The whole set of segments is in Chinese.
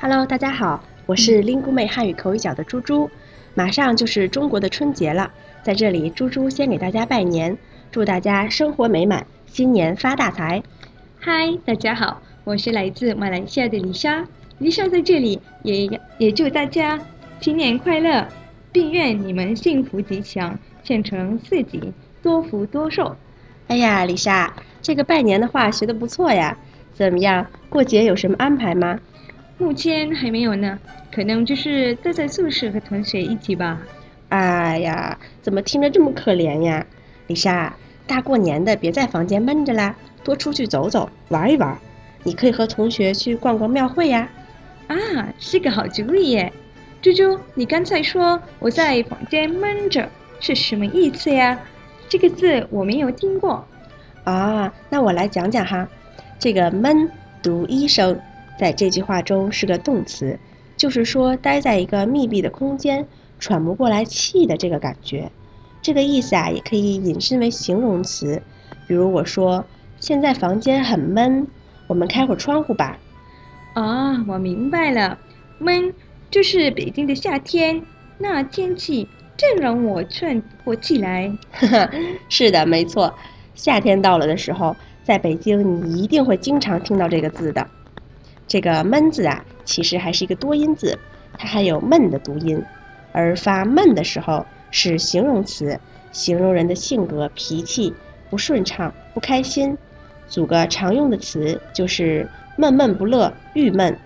Hello，大家好，我是林姑妹汉语口语角的猪猪。马上就是中国的春节了，在这里，猪猪先给大家拜年，祝大家生活美满，新年发大财。嗨，大家好，我是来自马来西亚的丽莎。丽莎在这里也也祝大家新年快乐，并愿你们幸福吉祥，前程似锦，多福多寿。哎呀，丽莎，这个拜年的话学得不错呀。怎么样，过节有什么安排吗？目前还没有呢，可能就是待在宿舍和同学一起吧。哎呀，怎么听着这么可怜呀？丽莎，大过年的别在房间闷着啦，多出去走走，玩一玩。你可以和同学去逛逛庙会呀。啊，是个好主意耶！猪猪，你刚才说我在房间闷着是什么意思呀？这个字我没有听过。啊，那我来讲讲哈。这个闷读一声。在这句话中是个动词，就是说待在一个密闭的空间，喘不过来气的这个感觉。这个意思啊，也可以引申为形容词。比如我说现在房间很闷，我们开会窗户吧。啊，我明白了，闷就是北京的夏天，那天气正让我喘不过气来。是的，没错，夏天到了的时候，在北京你一定会经常听到这个字的。这个闷字啊，其实还是一个多音字，它还有闷的读音，而发闷的时候是形容词，形容人的性格、脾气不顺畅、不开心。组个常用的词就是闷闷不乐、郁闷。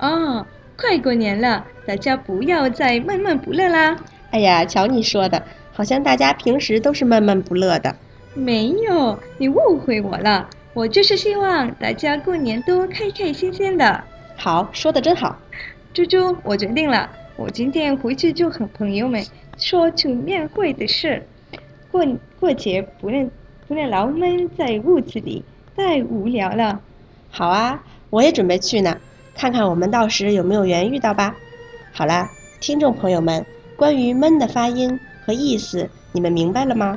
哦，快过年了，大家不要再闷闷不乐啦！哎呀，瞧你说的，好像大家平时都是闷闷不乐的。没有，你误会我了。我就是希望大家过年都开开心心的。好，说的真好。猪猪，我决定了，我今天回去就和朋友们说去面会的事。过过节不能不能老闷在屋子里，太无聊了。好啊，我也准备去呢，看看我们到时有没有缘遇到吧。好啦，听众朋友们，关于闷的发音和意思，你们明白了吗？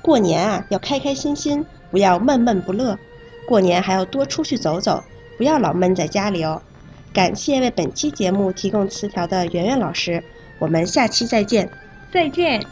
过年啊，要开开心心，不要闷闷不乐。过年还要多出去走走，不要老闷在家里哦。感谢为本期节目提供词条的圆圆老师，我们下期再见。再见。